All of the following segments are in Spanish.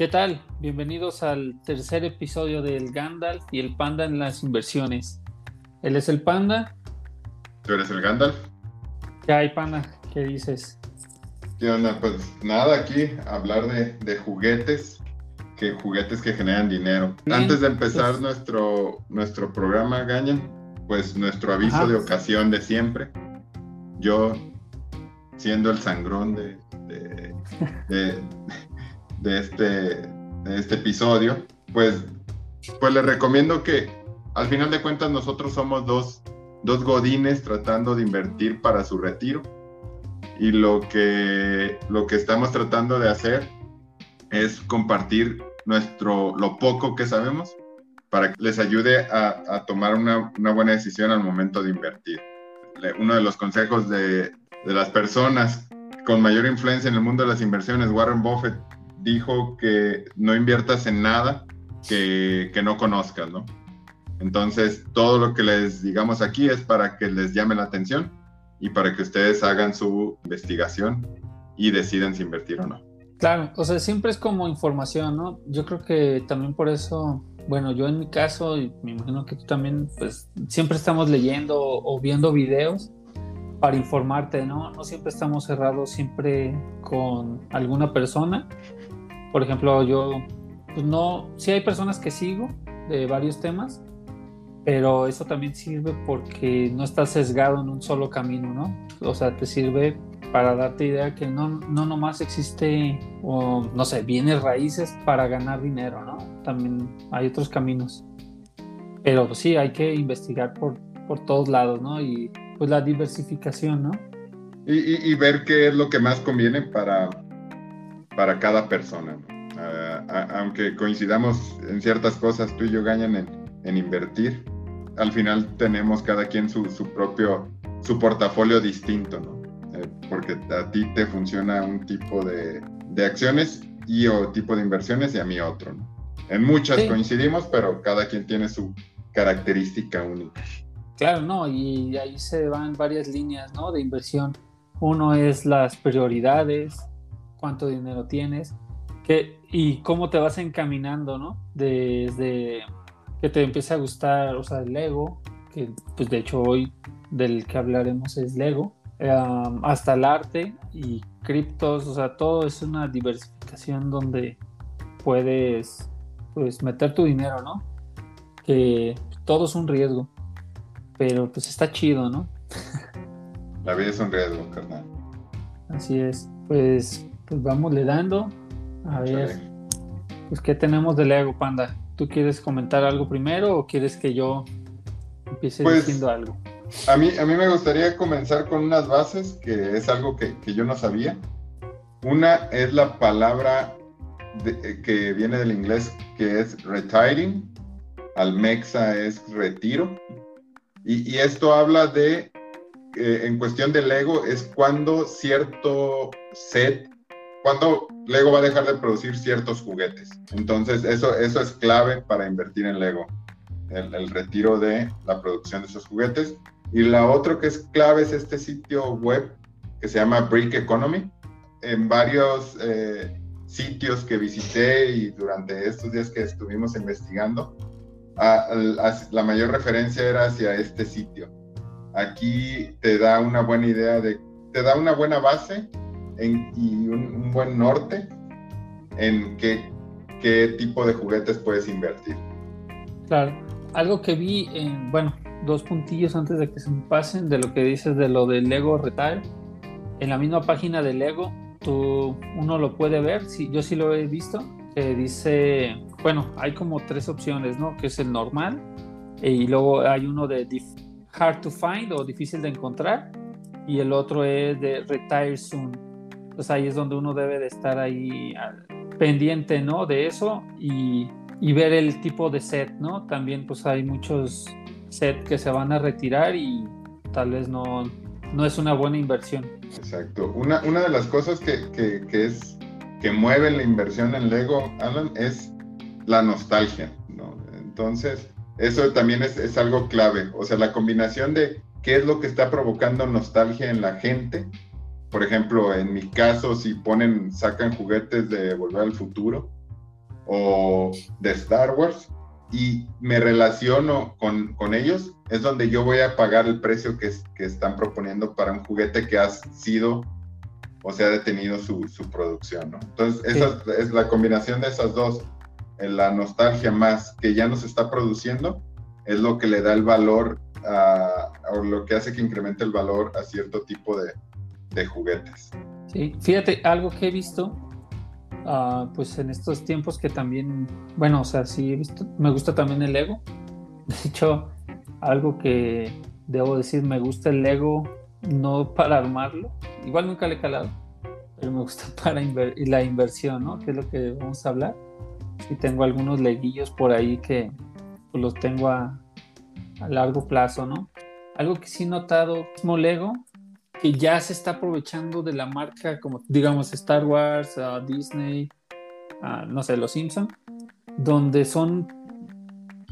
¿Qué tal? Bienvenidos al tercer episodio del Gandalf y el Panda en las inversiones. Él es el Panda. ¿Tú eres el Gandalf? ¿Qué hay, Panda? ¿Qué dices? ¿Qué onda? Pues nada, aquí hablar de, juguetes, que juguetes que generan dinero. Antes de empezar pues- nuestro, nuestro programa, Gañan, pues nuestro aviso de ocasión de siempre. Yo, siendo el sangrón de, de de este, de este episodio, pues, pues les recomiendo que al final de cuentas nosotros somos dos, dos godines tratando de invertir para su retiro y lo que, lo que estamos tratando de hacer es compartir nuestro, lo poco que sabemos para que les ayude a, a tomar una, una, buena decisión al momento de invertir. Uno de los consejos de, de las personas con mayor influencia en el mundo de las inversiones, Warren Buffett, dijo que no inviertas en nada que, no conozcas, ¿no? Entonces, todo lo que les digamos aquí es para que les llame la atención y para que ustedes hagan su investigación y decidan si invertir o no. Claro, o sea, siempre es como información, ¿no? Yo creo que también por eso, bueno, yo en mi caso, y me imagino que tú también, pues siempre estamos leyendo o viendo videos para informarte, ¿no? No siempre estamos cerrados siempre con alguna persona por ejemplo, yo, pues no, sí hay personas que sigo de varios temas, pero eso también sirve porque no estás sesgado en un solo camino, ¿no? O sea, te sirve para darte idea que no, no nomás existe, o no sé, bienes raíces para ganar dinero, ¿no? También hay otros caminos. Pero pues, sí, hay que investigar por, por todos lados, ¿no? Y pues la diversificación, ¿no? Y, y ver qué es lo que más conviene para, para cada persona. aunque coincidamos en ciertas cosas, tú y yo ganan en, invertir, al final tenemos cada quien su, propio, su portafolio distinto, ¿no? Eh, porque a ti te funciona un tipo de, acciones y o tipo de inversiones y a mí otro, En muchas coincidimos, pero cada quien tiene su característica única. Claro, no, y ahí se van varias líneas, ¿no? De inversión. Uno es las prioridades, cuánto dinero tienes que, y cómo te vas encaminando, ¿no? Desde que te empiece a gustar, o sea, el Lego, que pues de hecho hoy del que hablaremos es Lego, hasta el arte y criptos, o sea, todo es una diversificación donde puedes pues meter tu dinero, ¿no? Que todo es un riesgo, pero pues está chido, ¿no? La vida es un riesgo, carnal. Así es. Pues pues vamos le dando. A ver, pues qué tenemos de Lego Panda. ¿Tú quieres comentar algo primero o quieres que yo empiece pues, diciendo algo? A mí, a mí me gustaría comenzar con unas bases, que es algo que, yo no sabía. Una es la palabra que viene del inglés, que es retiring. Almexa es retiro. Y, esto habla de, eh, en cuestión de Lego, es cuando cierto set cuando Lego va a dejar de producir ciertos juguetes. Entonces, eso, eso es clave para invertir en Lego, el, retiro de la producción de esos juguetes. Y la otra que es clave es este sitio web que se llama Brick Economy. En varios eh, sitios que visité y durante estos días que estuvimos investigando, la mayor referencia era hacia este sitio. Aquí te da una buena idea de, te da una buena base y un, buen norte en qué, qué tipo de juguetes puedes invertir. Claro, algo que vi, en, bueno, dos puntillos antes de que se me pasen de lo que dices de lo del Lego Retire. En la misma página de Lego, tú, uno lo puede ver, sí, yo sí lo he visto, dice, bueno, hay como tres opciones, ¿no? Que es el normal, y luego hay uno de hard to find o difícil de encontrar, y el otro es de retire soon pues ahí es donde uno debe de estar ahí pendiente, ¿no? De eso y, ver el tipo de set, ¿no? También pues hay muchos set que se van a retirar y tal vez no, no es una buena inversión. Exacto. Una, una de las cosas que, que, es que mueve la inversión en Lego, Alan, es la nostalgia, ¿no? Entonces, eso también es, es algo clave. O sea, la combinación de qué es lo que está provocando nostalgia en la gente por ejemplo, en mi caso, si ponen, sacan juguetes de Volver al Futuro, o de Star Wars y me relaciono con, con ellos, es donde yo voy a pagar el precio que, que, están proponiendo para un juguete que ha sido o se ha detenido su, su producción, ¿no? Entonces, esa es la combinación de esas dos, la nostalgia más que ya no se está produciendo, es lo que le da el valor a, o lo que hace que incremente el valor a cierto tipo de, de juguetes. Sí, fíjate, algo que he visto, uh, pues en estos tiempos que también, bueno, o sea, sí he visto, me gusta también el Lego. De hecho, algo que debo decir, me gusta el Lego no para armarlo, igual nunca le he calado, pero me gusta para la inversión, ¿no? Que es lo que vamos a hablar. Y tengo algunos leguillos por ahí que pues, los tengo a, a largo plazo, ¿no? Algo que sí he notado, mismo Lego, que ya se está aprovechando de la marca como digamos Star Wars, Disney, no sé, Los Simpson, donde son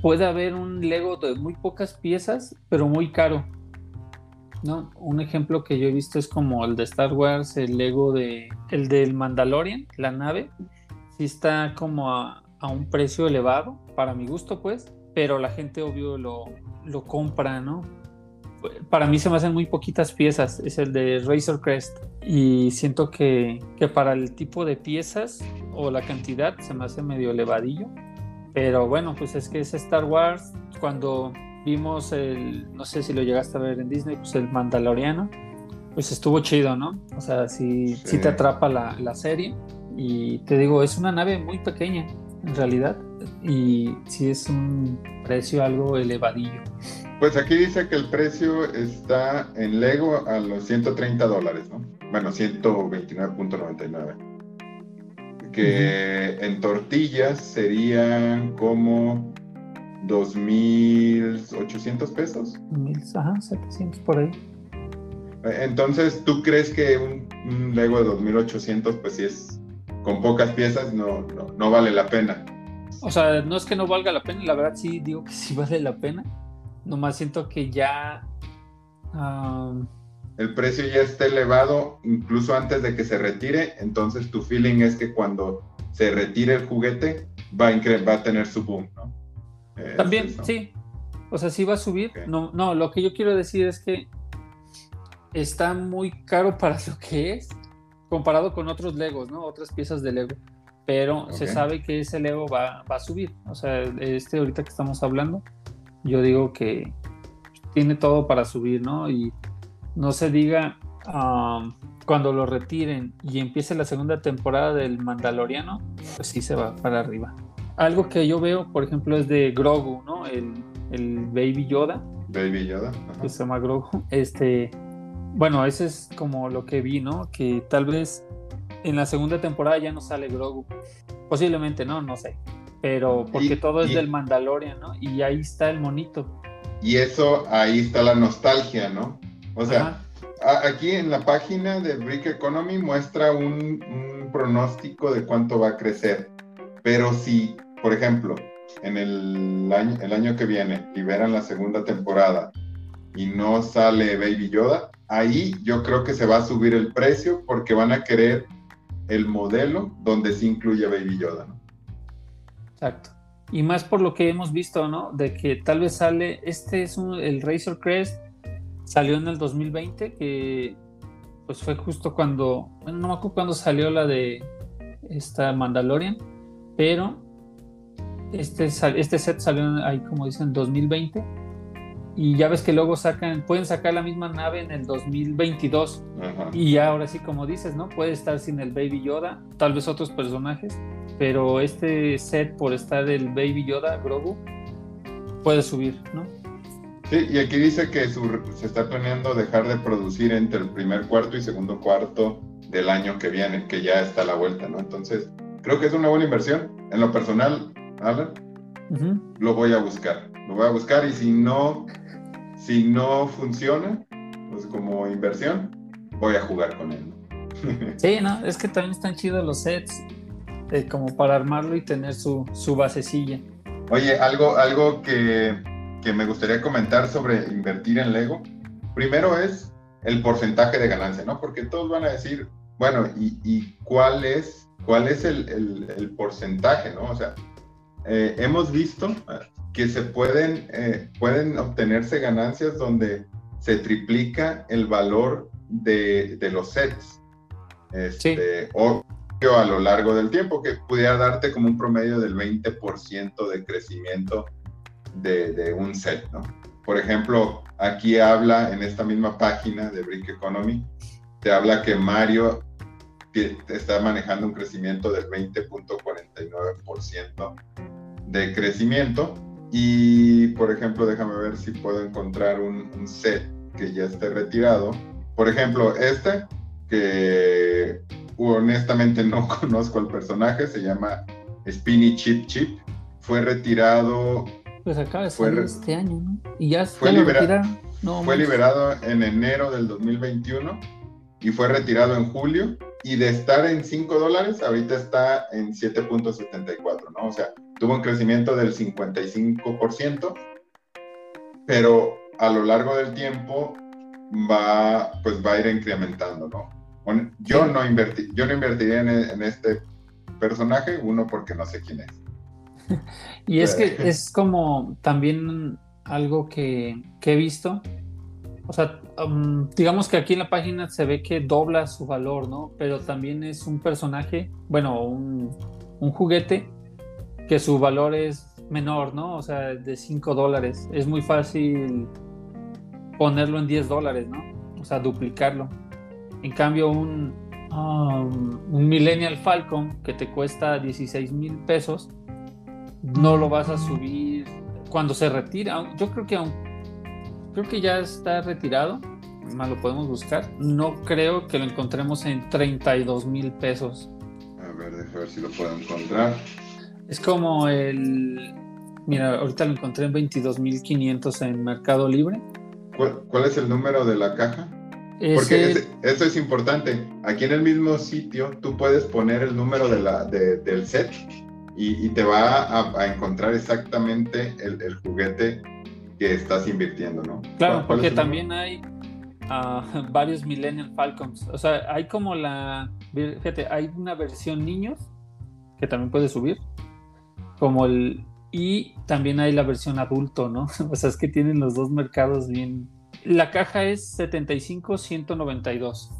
puede haber un Lego de muy pocas piezas, pero muy caro. ¿no? Un ejemplo que yo he visto es como el de Star Wars, el Lego de el del Mandalorian, la nave, sí está como a, a un precio elevado para mi gusto, pues, pero la gente obvio lo, lo compra, ¿no? Para mí se me hacen muy poquitas piezas, es el de Razor Crest. Y siento que, que, para el tipo de piezas o la cantidad se me hace medio elevadillo. Pero bueno, pues es que es Star Wars. Cuando vimos el, no sé si lo llegaste a ver en Disney, pues el Mandaloriano, pues estuvo chido, ¿no? O sea, sí, sí. te atrapa la, la serie. Y te digo, es una nave muy pequeña, en realidad. Y sí es un precio algo elevadillo. Pues aquí dice que el precio está en Lego a los 130 dólares, ¿no? Bueno, 129.99. Que en tortillas serían como 2.800 pesos. Ajá, 700 por ahí. Entonces, ¿tú crees que un, Lego de 2.800, pues si es con pocas piezas, no, no, no vale la pena? O sea, no es que no valga la pena, la verdad sí digo que sí vale la pena Nomás siento que ya... el precio ya está elevado incluso antes de que se retire, entonces tu feeling es que cuando se retire el juguete va a, va a tener su boom, ¿no? También, sí. O sea, sí va a subir. No, no, lo que yo quiero decir es que está muy caro para lo que es comparado con otros Legos, ¿no? Otras piezas de Lego. Pero se sabe que ese Lego va, va, a subir. O sea, este ahorita que estamos hablando, yo digo que tiene todo para subir, ¿no? Y no se diga cuando lo retiren y empiece la segunda temporada del Mandaloriano, pues sí se va para arriba. Algo que yo veo, por ejemplo, es de Grogu, ¿no? El, Baby Yoda. Baby Yoda. Que se llama Grogu. Este, bueno, ese es como lo que vi, ¿no? Que tal vez en la segunda temporada ya no sale Grogu. Posiblemente, ¿no? No sé pero porque todo es del Mandalorian, ¿no? Y ahí está el monito. Y eso, ahí está la nostalgia, ¿no? O sea, aquí en la página de Brick Economy muestra un, pronóstico de cuánto va a crecer. Pero si, por ejemplo, en el año, el año que viene liberan la segunda temporada y no sale Baby Yoda, ahí yo creo que se va a subir el precio porque van a querer el modelo donde se incluye Baby Yoda, ¿no? Exacto. Y más por lo que hemos visto, ¿no? De que tal vez sale, este es un, el Razor Crest, salió en el 2020, que pues fue justo cuando, bueno, no me acuerdo cuando salió la de esta Mandalorian, pero este, este set salió ahí, como dicen, en 2020 y ya ves que luego sacan, pueden sacar la misma nave en el 2022 y ahora sí como dices, ¿no? Puede estar sin el Baby Yoda, tal vez otros personajes, pero este set por estar el Baby Yoda, Grogu, puede subir, ¿no? Sí, y aquí dice que se está planeando dejar de producir entre el primer cuarto y segundo cuarto del año que viene, que ya está a la vuelta, ¿no? Entonces, creo que es una buena inversión. En lo personal, Alan, lo voy a buscar. Lo voy a buscar y si no si no funciona, pues como inversión, voy a jugar con él. Sí, no, es que también están chidos los sets, eh, como para armarlo y tener su, su basecilla. Oye, algo, algo que, que, me gustaría comentar sobre invertir en Lego, primero es el porcentaje de ganancia, ¿no? Porque todos van a decir, bueno, ¿y, y cuál es cuál es el, porcentaje, ¿no? O sea, eh, hemos visto que se pueden, eh, pueden obtenerse ganancias donde se triplica el valor de, los sets. Este, O a lo largo del tiempo, que pudiera darte como un promedio del 20% de crecimiento de, de, un set, ¿no? Por ejemplo, aquí habla en esta misma página de Brick Economy, te habla que Mario está manejando un crecimiento del 20.49% de crecimiento. Y, por ejemplo, déjame ver si puedo encontrar un, set que ya esté retirado. Por ejemplo, este, que honestamente no conozco al personaje, se llama Spinny Chip Chip. Fue retirado. Pues acaba de fue este año, ¿no? Y ya fue, liberado, fue liberado en enero del 2021 y fue retirado en julio y de estar en 5 dólares, ahorita está en 7.74, ¿no? O sea, tuvo un crecimiento del 55%, pero a lo largo del tiempo va, pues va a ir incrementando, ¿no? yo no invertí, yo no invertiría en, este personaje, uno porque no sé quién es. y es que es como también algo que, que he visto, o sea, um, digamos que aquí en la página se ve que dobla su valor, ¿no? Pero también es un personaje, bueno, un, juguete que su valor es menor, ¿no? O sea, de 5 dólares. Es muy fácil ponerlo en 10 dólares, ¿no? O sea, duplicarlo. En cambio, un, um, Millennial Falcon que te cuesta 16 mil pesos, no lo vas a subir cuando se retira. Yo creo que aún creo que ya está retirado. Más lo podemos buscar. No creo que lo encontremos en 32 mil pesos. A ver, déjame ver si lo puedo encontrar. Es como el. Mira, ahorita lo encontré en 22 mil 500 en Mercado Libre. ¿Cuál, es el número de la caja? Porque eso es importante. Aquí en el mismo sitio tú puedes poner el número de la, del set y, te va a, encontrar exactamente el, el juguete que estás invirtiendo, ¿no? Claro, porque también hay uh, varios Millennial Falcons. O sea, hay como la. Fíjate, hay una versión niños que también puede subir. Como el. Y también hay la versión adulto, ¿no? O sea, es que tienen los dos mercados bien. La caja es 75-192.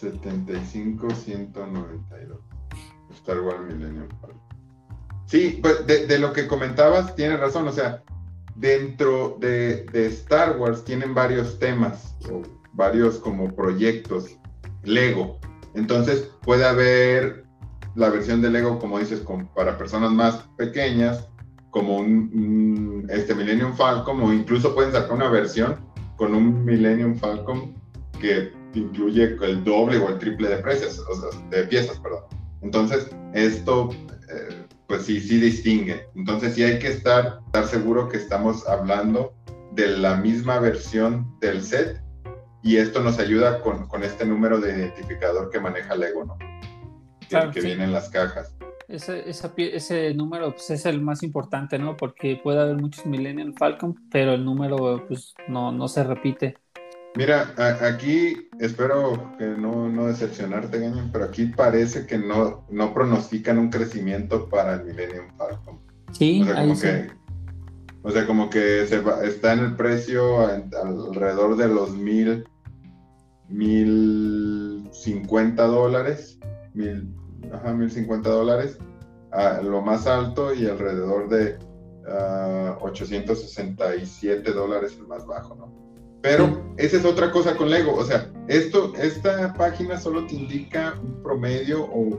75-192. Star Wars Millennium. Sí, pues de, de, lo que comentabas, tienes razón. O sea, dentro de, Star Wars tienen varios temas o varios como proyectos Lego. Entonces puede haber la versión de Lego, como dices, para personas más pequeñas, como un, este Millennium Falcon, o incluso pueden sacar una versión con un Millennium Falcon que incluye el doble o el triple de, precios, de piezas. Perdón. Entonces, esto eh, pues sí, sí distingue. Entonces sí hay que estar, estar seguro que estamos hablando de la misma versión del set y esto nos ayuda con, con este número de identificador que maneja Lego, ¿no? Claro, que viene en las cajas. Ese, ese número pues, es el más importante, ¿no? Porque puede haber muchos Millennium Falcon, pero el número pues, no, no se repite. Mira, aquí espero que no, no decepcionarte, Gañón, pero aquí parece que no, no pronostican un crecimiento para el Millennium Falcon. Sí, o sea, como que, o sea, como que se está en el precio alrededor de los mil, mil cincuenta dólares, mil, ajá, mil cincuenta dólares, a lo más alto y alrededor de uh, ah, 867 dólares el más bajo, ¿no? Pero esa es otra cosa con Lego. O sea, esto, esta página solo te indica un promedio o,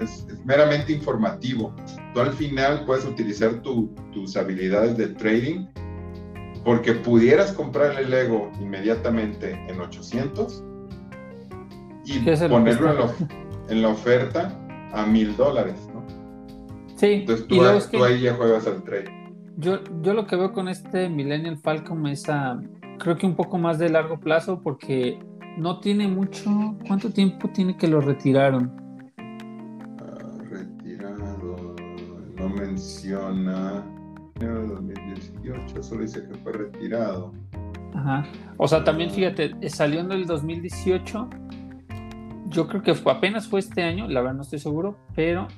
es, meramente informativo. Tú al final puedes utilizar tus habilidades de trading porque pudieras comprarle Lego inmediatamente en 800 y ponerlo en la, oferta a mil dólares, ¿no? Sí. Entonces tú, ahí ya juegas al trade. Yo, yo lo que veo con este Millennial Falcon es a, creo que un poco más de largo plazo porque no tiene mucho. ¿Cuánto tiempo tiene que lo retiraron? Ah, retirado, no menciona. En 2018, solo dice que fue retirado. Ajá. O sea, también ah. fíjate, salió en el 2018 yo creo que fue, apenas fue este año, la verdad no estoy seguro, pero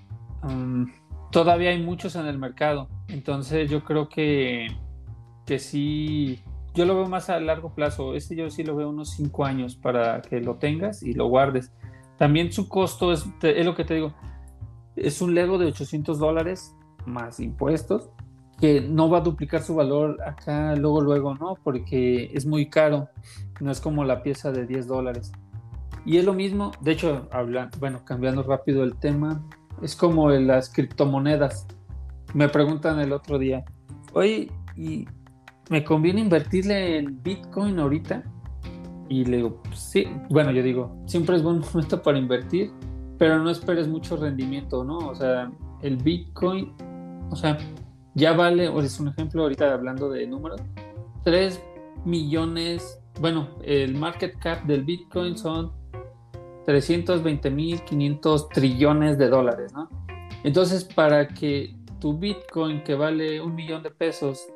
um, todavía hay muchos en el mercado. Entonces yo creo que, que sí, yo lo veo más a largo plazo. Este yo sí lo veo unos 5 años para que lo tengas y lo guardes. También su costo es, es lo que te digo, es un Lego de 800 dólares más impuestos que no va a duplicar su valor acá luego luego no porque es muy caro no es como la pieza de 10 dólares y es lo mismo de hecho hablando bueno cambiando rápido el tema es como las criptomonedas. Me preguntan el otro día oye y me conviene invertirle en bitcoin ahorita y le digo pues sí bueno yo digo siempre es buen momento para invertir pero no esperes mucho rendimiento no o sea el bitcoin o sea ya vale, o es un ejemplo ahorita hablando de números, 3 millones, bueno, el market cap del Bitcoin son 320 mil 500 trillones de dólares, ¿no? Entonces, para que tu Bitcoin que vale un millón de pesos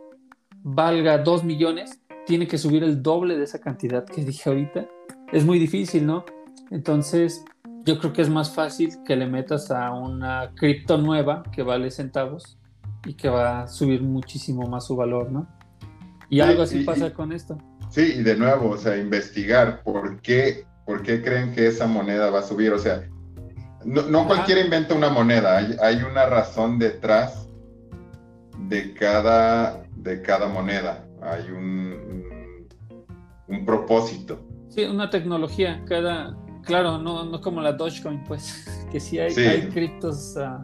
valga 2 millones, tiene que subir el doble de esa cantidad que dije ahorita. Es muy difícil, ¿no? Entonces, yo creo que es más fácil que le metas a una cripto nueva que vale centavos y que va a subir muchísimo más su valor, ¿no? Y algo así pasa con esto. Sí, y de nuevo, o sea, investigar por qué, por qué creen que esa moneda va a subir. O sea, no, cualquiera inventa una moneda, hay, una razón detrás de cada, de cada moneda. Hay un, un, propósito. Sí, una tecnología, cada, claro, no, no como la Dogecoin, pues, que sí hay, hay criptos, uh,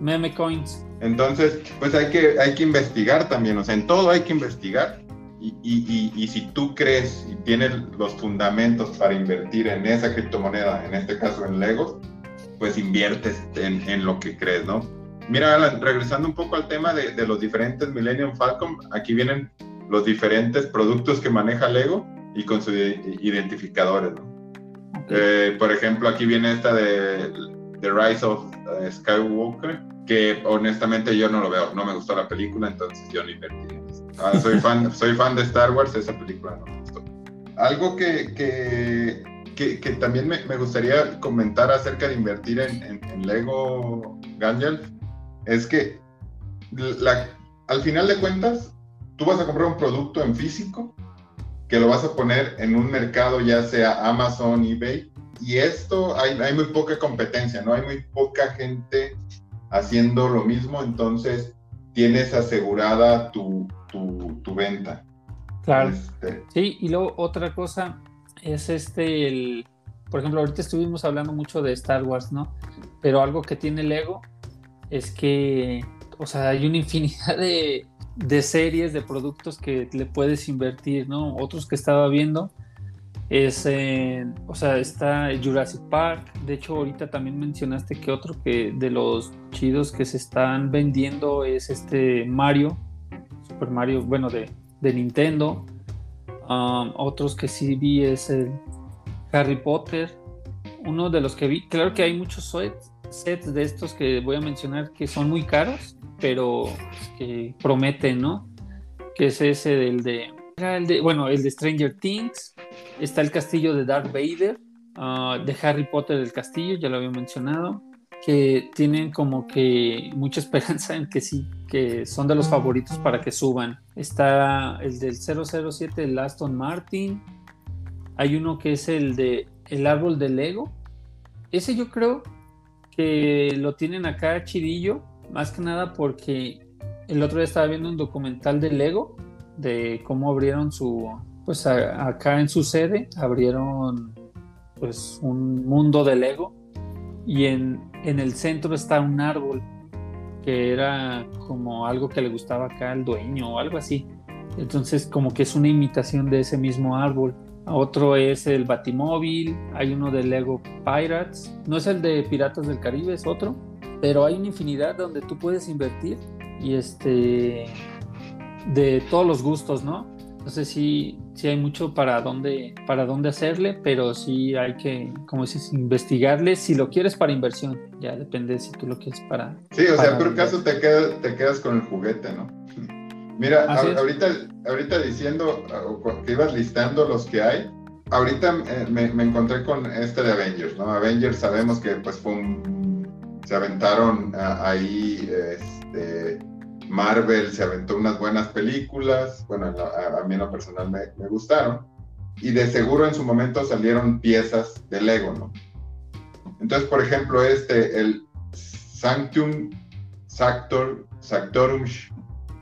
meme coins entonces, pues hay que, hay que investigar también, o sea, en todo hay que investigar. Y, y, y, si tú crees y tienes los fundamentos para invertir en esa criptomoneda, en este caso en Legos, pues inviertes en, en lo que crees, ¿no? Mira, Alan, regresando un poco al tema de, de, los diferentes Millennium Falcon, aquí vienen los diferentes productos que maneja Lego y con sus identificadores, ¿no? Eh, por ejemplo, aquí viene esta de The Rise of eh, Skywalker, que honestamente yo no lo veo, no me gustó la película, entonces yo no invertí ah, soy, fan, soy fan de Star Wars, esa película. Algo que, que, que, también me, me, gustaría comentar acerca de invertir en, Lego Gangel es que al final de cuentas, tú vas a comprar un producto en físico que lo vas a poner en un mercado, ya sea Amazon, eBay, y esto hay, hay muy poca competencia, ¿no? Hay muy poca gente haciendo lo mismo, entonces tienes asegurada tu, tu, venta. Claro. Este, sí, y luego otra cosa es este, el, por ejemplo, ahorita estuvimos hablando mucho de Star Wars, ¿no? Pero algo que tiene Lego es que, o sea, hay una infinidad de, de series, de productos que le puedes invertir, ¿no? Otros que estaba viendo es, o sea, está Jurassic Park. De hecho, ahorita también mencionaste que otro que de los chidos que se están vendiendo es este Mario, Mario, bueno, de, de Nintendo. Otros que sí vi es el Harry Potter. Uno de los que vi, claro que hay muchos sets, de estos que voy a mencionar que son muy caros, pero que prometen, ¿no? Que es ese del de, el de bueno, el de Stranger Things Está el castillo de Darth Vader, ah, de Harry Potter del castillo, ya lo había mencionado, que tienen como que mucha esperanza en que sí, que son de los favoritos para que suban. Está el del 007, el Aston Martin. Hay uno que es el de El árbol de Lego. Ese yo creo que lo tienen acá chidillo, más que nada porque el otro día estaba viendo un documental de Lego, de cómo abrieron su, pues acá en su sede abrieron pues un mundo de Lego y en, en, el centro está un árbol que era como algo que le gustaba acá al dueño o algo así. Entonces como que es una imitación de ese mismo árbol. Otro es el Batimóvil, hay uno de Lego Pirates, no es el de Piratas del Caribe, es otro, pero hay una infinidad donde tú puedes invertir y este de todos los gustos, ¿no? No sé si, si hay mucho para dónde, para dónde hacerle, pero sí hay que, como dices, investigarle si lo quieres para inversión. Ya depende si tú lo quieres para. Sí, o sea, por caso te quedas, te quedas con el juguete, ¿no? Mira, ahorita, ahorita diciendo que ibas listando los que hay, ahorita eh, me, encontré con este de Avengers, ¿no? Avengers sabemos que pues fue un... Se aventaron ahí, este, Marvel se aventó unas buenas películas, bueno, a, mí en lo personal me, me, gustaron, y de seguro en su momento salieron piezas de Lego, ¿no? Entonces, por ejemplo, este, el Sanctum Sactor, Sactorum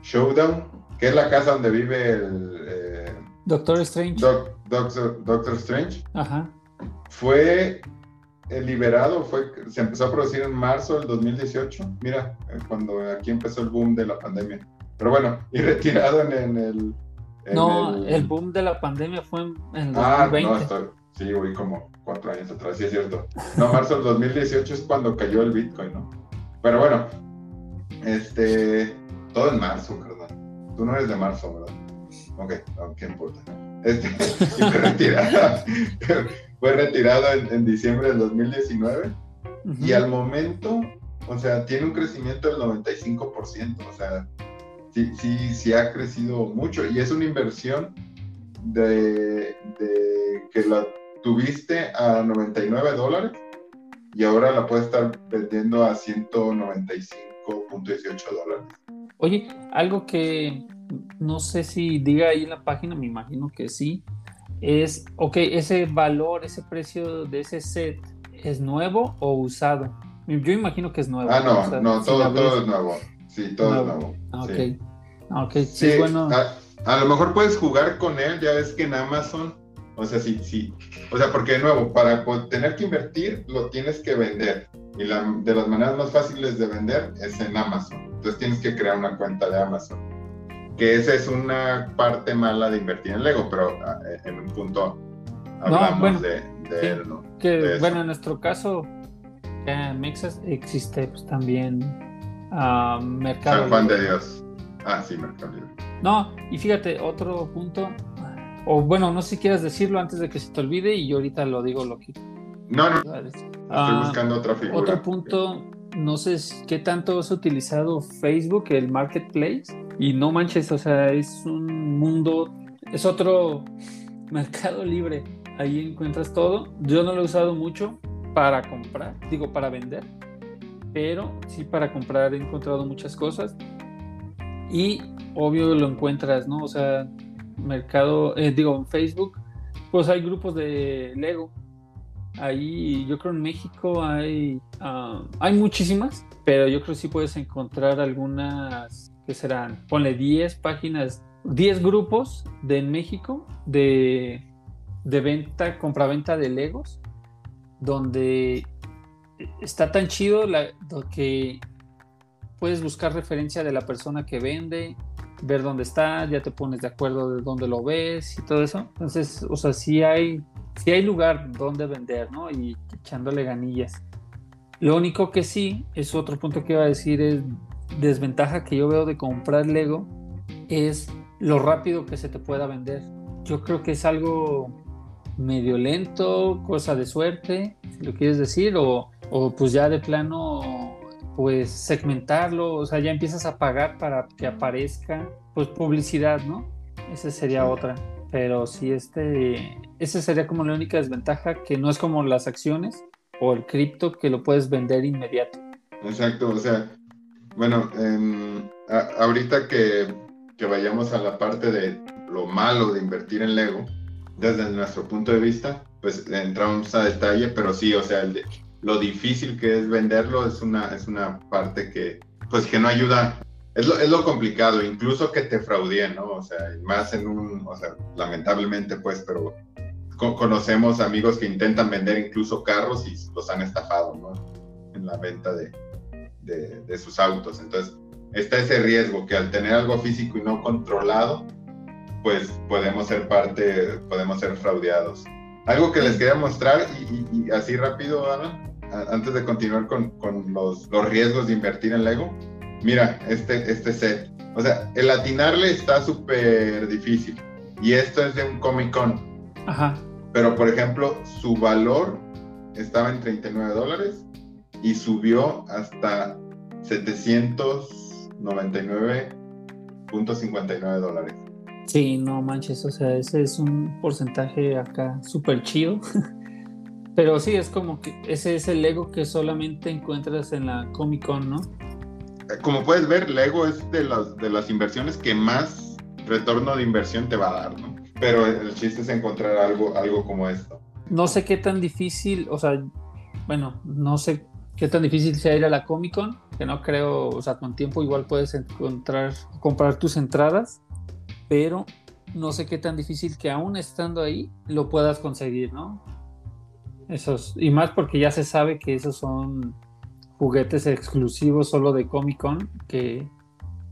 Showdown, que es la casa donde vive el... Eh, Doctor Strange. Doctor, Strange. Ajá. Fue liberado, fue, se empezó a producir en marzo del 2018, mira, eh, cuando aquí empezó el boom de la pandemia. Pero bueno, y retirado en, el... no, el... boom de la pandemia fue en, el 2020. Ah, no, estoy, sí, voy como cuatro años atrás, sí es cierto. No, marzo del 2018 es cuando cayó el Bitcoin, ¿no? Pero bueno, este, todo en marzo, ¿verdad? Tú no eres de marzo, ¿verdad? Ok, no, ¿qué importa? Este, fue retirado, fue retirado en, diciembre del 2019 y al momento, o sea, tiene un crecimiento del 95%, o sea, sí, sí, sí ha crecido mucho y es una inversión de, de que la tuviste a 99 dólares y ahora la puedes estar vendiendo a 195.18 dólares. Oye, algo que no sé si diga ahí en la página, me imagino que sí, es, ok, ese valor, ese precio de ese set, ¿es nuevo o usado? Yo imagino que es nuevo. Ah, no, no, todo, todo, es nuevo. Sí, todo es nuevo. Ah, ok. Ah, ok, sí, bueno. A, a, lo mejor puedes jugar con él, ya ves que en Amazon o sea, sí, sí. O sea, porque de nuevo, para tener que invertir, lo tienes que vender. Y la, de las maneras más fáciles de vender es en Amazon. Entonces tienes que crear una cuenta de Amazon. Que esa es una parte mala de invertir en Lego, pero ah, eh, en un punto hablamos de, de, ¿no? Que, bueno, en nuestro caso, en Mexas existe pues, también uh, Mercado San Juan de Dios. Ah, sí, Mercado Libre. No, y fíjate, otro punto o bueno, no sé si quieres decirlo antes de que se te olvide y yo ahorita lo digo lo que... No, no. Estoy ah, buscando otra figura. Otro punto, no sé qué tanto has utilizado Facebook, el Marketplace. Y no manches, o sea, es un mundo, es otro mercado libre. Ahí encuentras todo. Yo no lo he usado mucho para comprar, digo para vender, pero sí para comprar he encontrado muchas cosas. Y obvio lo encuentras, ¿no? O sea, mercado, eh, digo, en Facebook, pues hay grupos de Lego. Ahí, yo creo en México hay, ah, hay muchísimas, pero yo creo que sí puedes encontrar algunas que serán, ponle 10 páginas, 10 grupos de en México de, de venta, compraventa de Legos, donde está tan chido la, que puedes buscar referencia de la persona que vende, ver dónde está, ya te pones de acuerdo de dónde lo ves y todo eso. Entonces, o sea, sí hay, sí hay lugar donde vender, ¿no? Y echándole ganillas. Lo único que sí, es otro punto que iba a decir, es desventaja que yo veo de comprar Lego, es lo rápido que se te pueda vender. Yo creo que es algo medio lento, cosa de suerte, si lo quieres decir, o, o pues ya de plano pues segmentarlo, o sea, ya empiezas a pagar para que aparezca pues publicidad, ¿no? Esa sería otra. Pero sí, este, esa sería como la única desventaja, que no es como las acciones o el cripto que lo puedes vender inmediato. Exacto, o sea, bueno, ahorita que, que vayamos a la parte de lo malo de invertir en Lego, desde nuestro punto de vista, pues entramos a detalle, pero sí, o sea, el lo difícil que es venderlo es una, es una parte que, pues, que no ayuda. Es lo, es lo complicado, incluso que te fraudien, ¿no? O sea, más en un, o sea, lamentablemente, pues, pero conocemos amigos que intentan vender incluso carros y los han estafado, ¿no? En la venta de, de, de sus autos. Entonces, está ese riesgo que al tener algo físico y no controlado, pues podemos ser parte, podemos ser fraudeados. Algo que les quería mostrar y, y así rápido, Ana, antes de continuar con, los, riesgos de invertir en Lego, mira, este, este set. O sea, el atinarle está súper difícil. Y esto es de un Comic Con. Ajá. Pero, por ejemplo, su valor estaba en 39 dólares y subió hasta 799.59 dólares. Sí, no manches, o sea, ese es un porcentaje acá súper chido. Pero sí, es como que ese es el Lego que solamente encuentras en la Comic Con, ¿no? Como puedes ver, Lego es de las, de las inversiones que más retorno de inversión te va a dar, ¿no? Pero el chiste es encontrar algo, algo como esto. No sé qué tan difícil, o sea, bueno, no sé qué tan difícil sea ir a la Comic Con, que no creo, o sea, con tiempo igual puedes encontrar, comprar tus entradas, pero no sé qué tan difícil que aún estando ahí lo puedas conseguir, ¿no? Esos, y más porque ya se sabe que esos son juguetes exclusivos solo de Comic Con que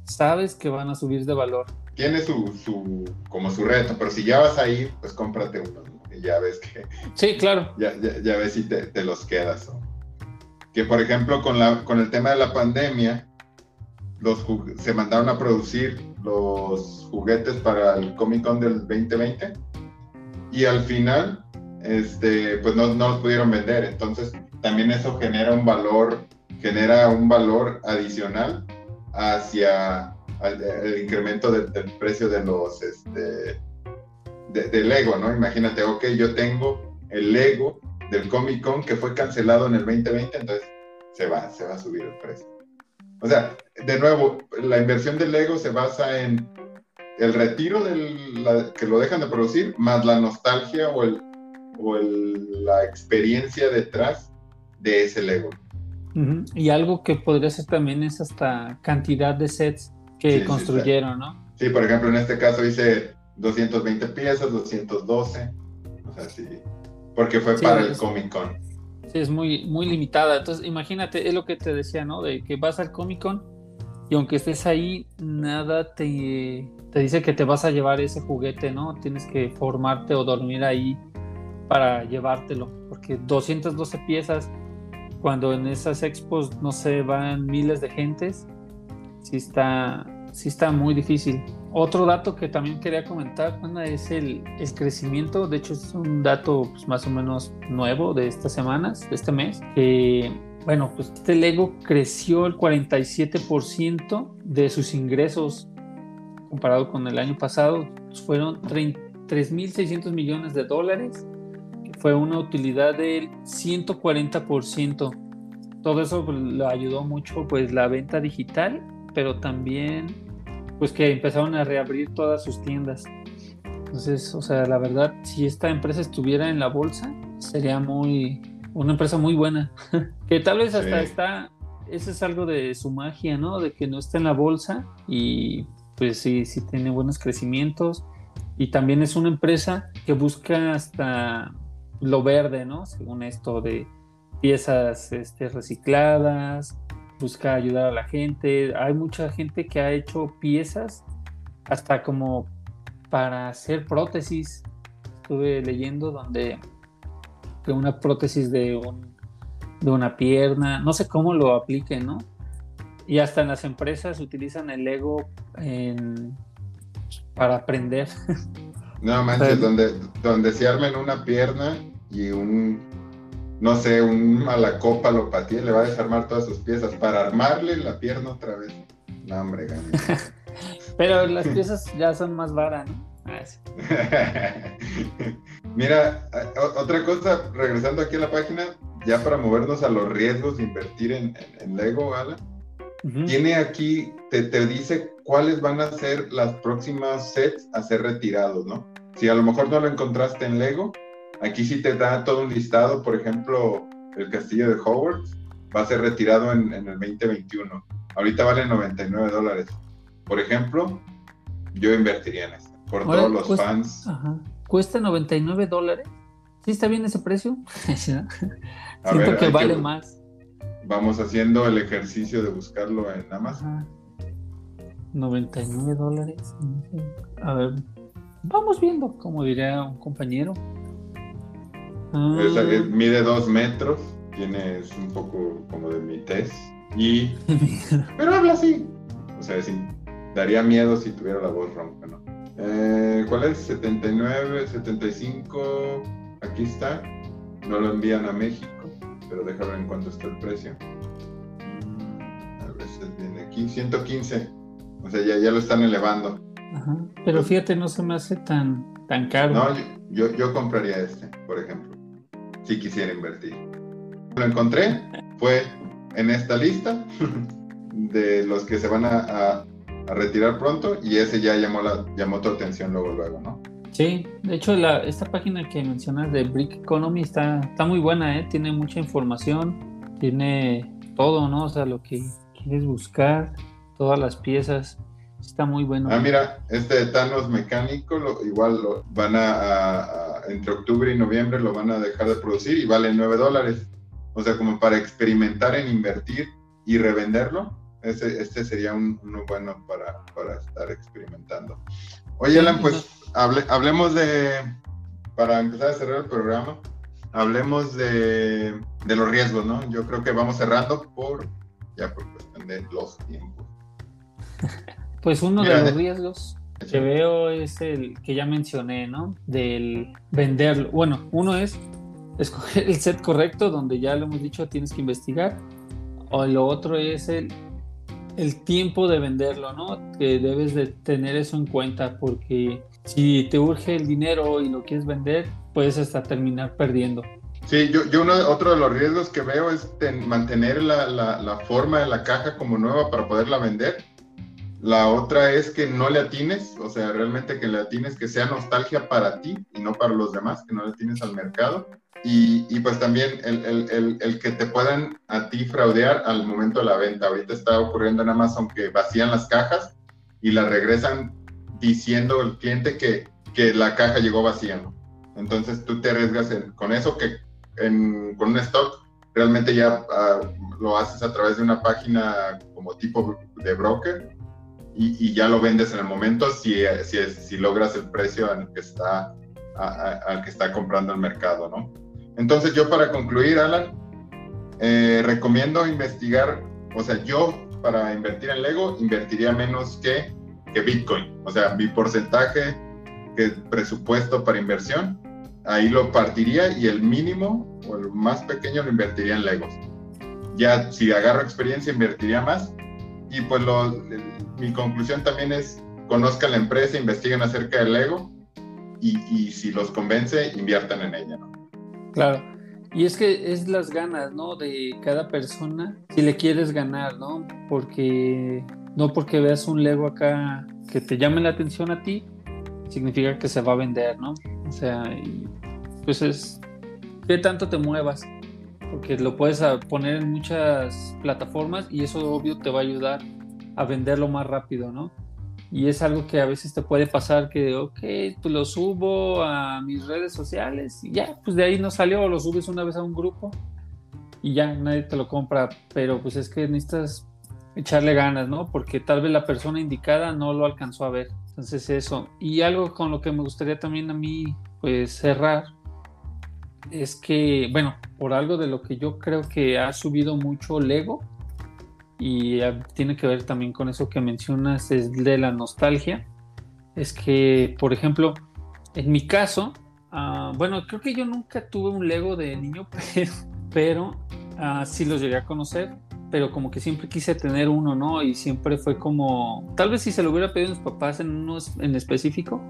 sabes que van a subir de valor. Tiene su, su como su reto, pero si ya vas a ir, pues cómprate uno y ya ves que... Sí, claro. Ya, ya, ves si te, te los quedas. Que por ejemplo con, la, con el tema de la pandemia, los, se mandaron a producir los juguetes para el Comic Con del 2020 y al final este, pues no, no, los pudieron vender. Entonces, también eso genera un valor, genera un valor adicional hacia el, incremento del precio de los, este, del Lego, ¿no? Imagínate, ok, yo tengo el Lego del Comic Con que fue cancelado en el 2020, entonces se va, se va a subir el precio. O sea, de nuevo, la inversión del Lego se basa en el retiro del, que lo dejan de producir, más la nostalgia o el, o la experiencia detrás de ese Lego. Y algo que podría ser también es hasta cantidad de sets que construyeron, ¿no? Sí, por ejemplo, en este caso hice 220 piezas, 212, o sea, sí, porque fue para el Comic Con. Sí, es muy, muy limitada. Entonces, imagínate, es lo que te decía, ¿no? De que vas al Comic Con y aunque estés ahí, nada te, te dice que te vas a llevar ese juguete, ¿no? Tienes que formarte o dormir ahí para llevártelo, porque 212 piezas, cuando en esas expos, no sé, van miles de gentes, sí está, sí está muy difícil. Otro dato que también quería comentar, es el, el, crecimiento, de hecho es un dato pues, más o menos nuevo de estas semanas, de este mes, que bueno, pues este Lego creció el 47% de sus ingresos comparado con el año pasado, fueron 3.600 millones de dólares fue una utilidad del 140%. Todo eso pues, le ayudó mucho pues la venta digital, pero también pues que empezaron a reabrir todas sus tiendas. Entonces, o sea, la verdad, si esta empresa estuviera en la bolsa, sería muy una empresa muy buena. que tal vez hasta está, eso es algo de su magia, ¿no? De que no está en la bolsa y pues sí, sí tiene buenos crecimientos. Y también es una empresa que busca hasta lo verde, ¿no? Según esto de piezas este, recicladas, busca ayudar a la gente. Hay mucha gente que ha hecho piezas hasta como para hacer prótesis. Estuve leyendo donde que una prótesis de, un, de una pierna, no sé cómo lo apliquen, ¿no? Y hasta en las empresas utilizan el ego para aprender. No manches, donde, donde se armen una pierna y un, no sé, un malacópalopatía le va a desarmar todas sus piezas para armarle la pierna otra vez. No, hombre, Pero las piezas ya son más varas, ¿no? Ah, Mira, otra cosa, regresando aquí a la página, ya para movernos a los riesgos de invertir en, Lego, Gala, tiene aquí, te, te, dice cuáles van a ser las próximas sets a ser retirados, ¿no? Si a lo mejor no lo encontraste en Lego, Aquí sí te da todo un listado, por ejemplo, el castillo de Hogwarts va a ser retirado en, el 2021. Ahorita vale 99 dólares. Por ejemplo, yo invertiría en esto, por todos los fans. ¿Cuesta 99 dólares? ¿Sí está bien ese precio? Siento que vale más. Vamos haciendo el ejercicio de buscarlo en Amazon. 99 dólares. A ver, vamos viendo, como diría un compañero. Ah. mide dos metros, tiene un poco como de mi test. Y. pero habla así. O sea, daría miedo si tuviera la voz ronca, ¿no? Eh, ¿Cuál es? 79, 75. Aquí está. No lo envían a México, pero déjame ver en cuánto está el precio. Mm, a veces viene aquí. 115. O sea, ya, ya lo están elevando. Pero fíjate, no se me hace tan, tan caro. No, yo, yo compraría este, por ejemplo, si quisiera invertir. Lo encontré, fue en esta lista de los que se van a, retirar pronto y ese ya llamó, la, llamó tu atención luego, luego, ¿no? Sí, de hecho la, esta página que mencionas de Brick Economy está, está muy buena, ¿eh? tiene mucha información, tiene todo, ¿no? O sea, lo que quieres buscar, todas las piezas, está muy bueno. Ah, mira, este de Thanos mecánico, lo, igual lo van a, entre octubre y noviembre lo van a dejar de producir y vale 9 dólares. O sea, como para experimentar en invertir y revenderlo, ese, este sería un, uno bueno para, para estar experimentando. Oye, Alan, pues hablemos de, para empezar a cerrar el programa, hablemos de, de, los riesgos, ¿no? Yo creo que vamos cerrando por, ya por cuestión de los tiempos. Pues uno de los riesgos que veo es el que ya mencioné, ¿no? Del venderlo. Bueno, uno es escoger el set correcto, donde ya lo hemos dicho, tienes que investigar. O lo otro es el, el tiempo de venderlo, ¿no? Que debes de tener eso en cuenta, porque si te urge el dinero y lo quieres vender, puedes hasta terminar perdiendo. Sí, yo, yo uno, otro de los riesgos que veo es mantener la, la, la, forma de la caja como nueva para poderla vender la otra es que no le atines, o sea, realmente que le atines, que sea nostalgia para ti y no para los demás, que no le atines al mercado. Y, y pues también el, el, el, que te puedan a ti fraudear al momento de la venta. Ahorita está ocurriendo en Amazon que vacían las cajas y las regresan diciendo al cliente que, que la caja llegó vacía. Entonces tú te arriesgas con eso que en, con un stock realmente ya ah, lo haces a través de una página como tipo de broker y, ya lo vendes en el momento si, si, logras el precio al que, está, al que está comprando el mercado, ¿no? Entonces yo para concluir, Alan, eh, recomiendo investigar, o sea, yo para invertir en Lego invertiría menos que, que Bitcoin, o sea, mi porcentaje que presupuesto para inversión, ahí lo partiría y el mínimo o el más pequeño lo invertiría en Legos. Ya si agarro experiencia invertiría más y pues lo, mi conclusión también es, conozcan la empresa, investiguen acerca del Lego y, si los convence, inviertan en ella, ¿no? Claro. Y es que es las ganas, ¿no? De cada persona, si le quieres ganar, ¿no? Porque no porque veas un Lego acá que te llame la atención a ti, significa que se va a vender, ¿no? O sea, pues es qué tanto te muevas, porque lo puedes poner en muchas plataformas y eso obvio te va a ayudar a venderlo más rápido, ¿no? Y es algo que a veces te puede pasar que, ok, pues lo subo a mis redes sociales y ya, pues de ahí no salió, lo subes una vez a un grupo y ya nadie te lo compra, pero pues es que necesitas echarle ganas, ¿no? Porque tal vez la persona indicada no lo alcanzó a ver. Entonces eso. Y algo con lo que me gustaría también a mí, pues cerrar, es que, bueno, por algo de lo que yo creo que ha subido mucho Lego, y tiene que ver también con eso que mencionas, es de la nostalgia. Es que, por ejemplo, en mi caso, ah, bueno, creo que yo nunca tuve un Lego de niño, pero, pero uh, sí los llegué a conocer, pero como que siempre quise tener uno, ¿no? Y siempre fue como, tal vez si se lo hubiera pedido mis papás en unos en específico,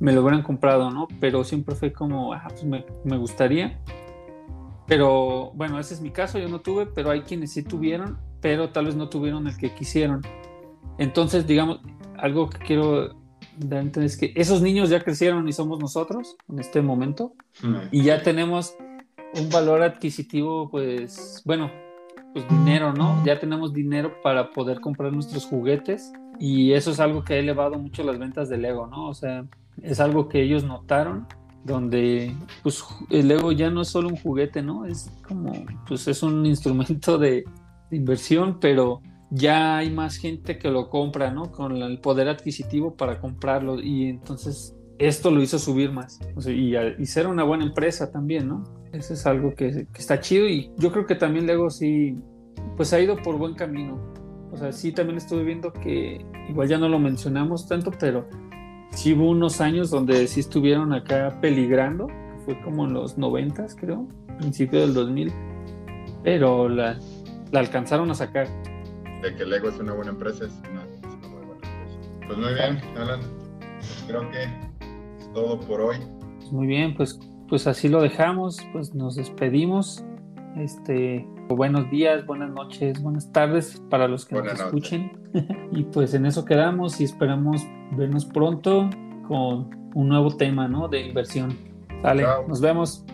me lo hubieran comprado, ¿no? Pero siempre fue como, ah, pues me, me gustaría. Pero bueno, ese es mi caso, yo no tuve, pero hay quienes sí tuvieron pero tal vez no tuvieron el que quisieron. Entonces, digamos, algo que quiero dar a entender es que esos niños ya crecieron y somos nosotros en este momento y ya tenemos un valor adquisitivo, pues, bueno, pues dinero, ¿no? Ya tenemos dinero para poder comprar nuestros juguetes y eso es algo que ha elevado mucho las ventas de Lego, ¿no? O sea, es algo que ellos notaron donde pues el Lego ya no es solo un juguete, ¿no? Es como, pues es un instrumento de, inversión, pero ya hay más gente que lo compra, ¿no? Con el poder adquisitivo para comprarlo y entonces esto lo hizo subir más y, ser una buena empresa también, ¿no? Eso es algo que, está chido y yo creo que también Lego sí, pues ha ido por buen camino. O sea, sí también estuve viendo que igual ya no lo mencionamos tanto, pero sí hubo unos años donde sí estuvieron acá peligrando, fue como en los noventas creo, principio del 2000, pero la, la alcanzaron a sacar. De que Lego es una buena empresa, es una, muy buena empresa. Pues muy bien, Alan. pues creo que es todo por hoy. Pues muy bien, pues, pues así lo dejamos, pues nos despedimos. Este, buenos días, buenas noches, buenas tardes para los que nos escuchen. y pues en eso quedamos y esperamos vernos pronto con un nuevo tema, ¿no? De inversión. Dale, nos vemos.